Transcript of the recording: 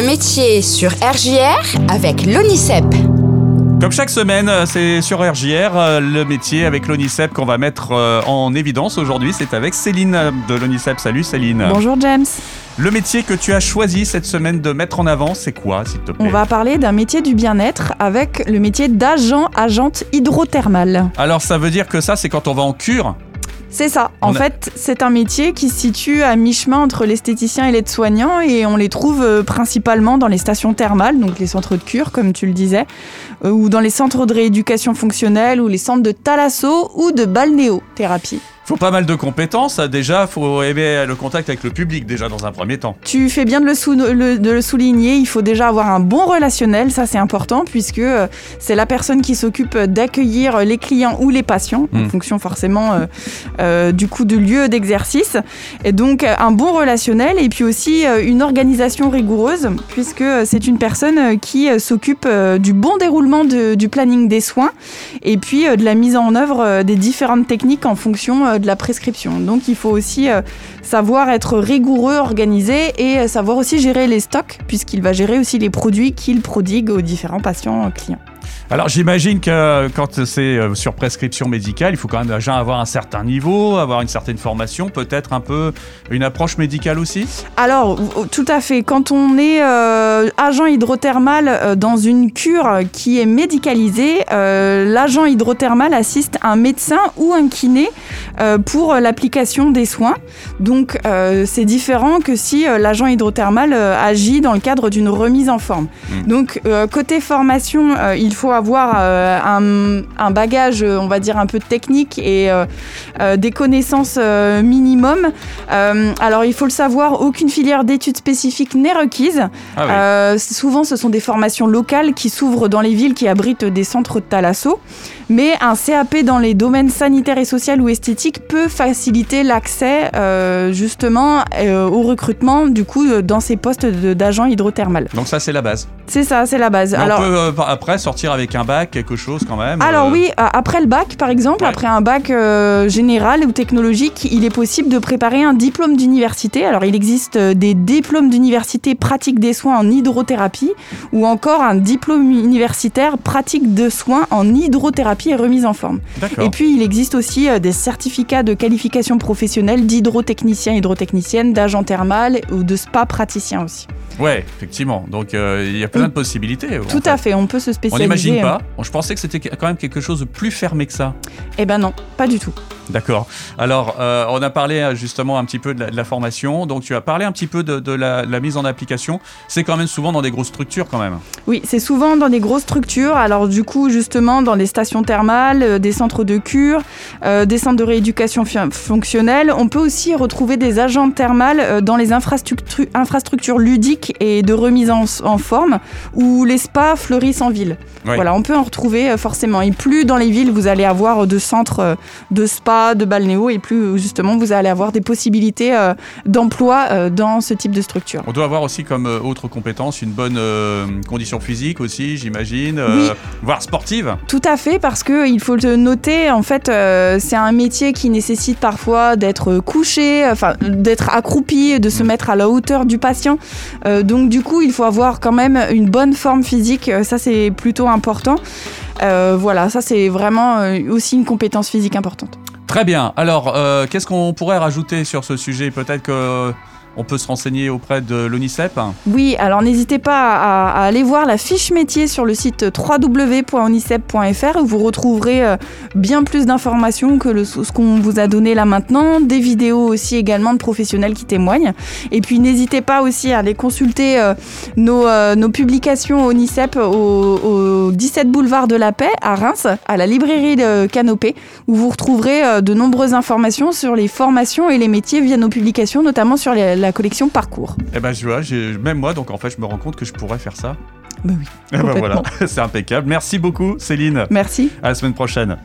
Un métier sur RJR avec l'ONICEP. Comme chaque semaine, euh, c'est sur RJR, euh, le métier avec l'ONICEP qu'on va mettre euh, en évidence aujourd'hui. C'est avec Céline de l'ONICEP. Salut Céline. Bonjour James. Le métier que tu as choisi cette semaine de mettre en avant, c'est quoi, s'il te plaît On va parler d'un métier du bien-être avec le métier d'agent agente hydrothermale. Alors ça veut dire que ça, c'est quand on va en cure C'est ça. En a- fait, c'est un métier qui se situe à mi-chemin entre l'esthéticien et l'aide-soignant et on les trouve euh, principalement dans les stations thermales, donc les centres de cure, comme tu le disais, euh, ou dans les centres de rééducation fonctionnelle ou les centres de thalasso ou de balnéothérapie. Faut pas mal de compétences. Déjà, faut aimer le contact avec le public déjà dans un premier temps. Tu fais bien de le, sou- le- de le souligner, il faut déjà avoir un bon relationnel, ça c'est important puisque euh, c'est la personne qui s'occupe d'accueillir les clients ou les patients, en Mm. fonction forcément euh, euh, du coup de lieu d'exercice. Et donc un bon relationnel et puis aussi une organisation rigoureuse puisque c'est une personne qui s'occupe du bon déroulement de- du planning des soins et puis de la mise en œuvre des différentes techniques en fonction de la prescription. Donc il faut aussi euh, savoir être rigoureux, organisé et euh, savoir aussi gérer les stocks puisqu'il va gérer aussi les produits qu'il prodigue aux différents patients euh, clients. Alors j'imagine que euh, quand c'est euh, sur prescription médicale, il faut quand même déjà avoir un certain niveau, avoir une certaine formation, peut-être un peu une approche médicale aussi? Alors, tout à fait. Quand on est euh, agent hydrothermal euh, dans une cure qui est médicalisée, euh, l'agent hydrothermal assiste un médecin ou un kiné pour l'application des soins. Donc, c'est différent que si l'agent hydrothermal agit dans le cadre d'une remise en forme. Mm. Donc, côté formation, il faut avoir euh, un, un bagage, on va dire, un peu technique et euh, euh, des connaissances minimum. Alors, il faut le savoir, aucune filière d'études spécifiques n'est requise. Ah oui. Souvent, ce sont des formations locales qui s'ouvrent dans les villes qui abritent des centres de thalasso. Mais un CAP dans les domaines sanitaires et social ou esthétiques peut faciliter l'accès euh, justement euh, au recrutement du coup dans ces postes d'agents hydrothermal. Donc ça c'est la base. C'est ça, c'est la base. Mais Alors, on peut euh, après sortir avec un bac, quelque chose quand même. Alors euh, oui, euh, après le bac par exemple, Ouais. après un bac euh, général ou technologique, il est possible de préparer un diplôme d'université. Alors il existe des diplômes d'université pratique des soins en hydrothérapie ou encore un diplôme universitaire pratique de soins en hydrothérapie et remise en forme. Et puis il existe aussi des certificats de qualification professionnelle d'hydrotechnicien, hydrotechnicienne, d'agent thermal ou de spa praticien aussi. Ouais, effectivement. Donc euh, il y a plein Mm. de possibilités. Tout à fait, on peut se spécialiser. Pas. Je pensais que c'était quand même quelque chose de plus fermé que ça. Eh ben non, pas du tout. D'accord. Alors, euh, on a parlé euh, justement un petit peu de la, de la formation. Donc, tu as parlé un petit peu de, de la, la mise en application. C'est quand même souvent dans des grosses structures, quand même. Oui, c'est souvent dans des grosses structures. Alors du coup, justement, dans les stations thermales, euh, des centres de cure, euh, des centres de rééducation fonctionnelle. On peut aussi retrouver des agents thermales dans les infrastructures, infrastructures ludiques et de remise en, en forme, où les spas fleurissent en ville. Voilà, on peut en retrouver forcément. Et plus dans les villes, vous allez avoir de centres de spa, de balnéo, et plus justement, vous allez avoir des possibilités euh, d'emploi euh, dans ce type de structure. On doit avoir aussi comme euh, autre compétence une bonne condition physique aussi, j'imagine, Oui. voire sportive. Tout à fait, parce que il faut le noter, en fait, c'est un métier qui nécessite parfois d'être couché, enfin d'être accroupi, de se Mm. mettre à la hauteur du patient. Donc du coup, il faut avoir quand même une bonne forme physique. Ça, c'est plutôt important. Euh, voilà, ça c'est vraiment aussi une compétence physique importante. Très bien. Alors, euh, qu'est-ce qu'on pourrait rajouter sur ce sujet? Peut-être que on peut se renseigner auprès de l'ONICEP. Oui, alors n'hésitez pas à, aller voir la fiche métier sur le site www.onicep.fr où vous retrouverez euh, bien plus d'informations que le- ce qu'on vous a donné là maintenant, des vidéos aussi également de professionnels qui témoignent. Et puis n'hésitez pas aussi à aller consulter euh, nos, euh, nos publications Onicep au, au 17 boulevard de la Paix à Reims, à la librairie de Canopée, où vous retrouverez de nombreuses informations sur les formations et les métiers via nos publications, notamment sur les- la collection Parcours. Eh ben, je vois, même moi, donc en fait, je me rends compte que je pourrais faire ça. Bah oui. Eh ben, voilà, c'est impeccable. Merci beaucoup, Céline. Merci. À la semaine prochaine.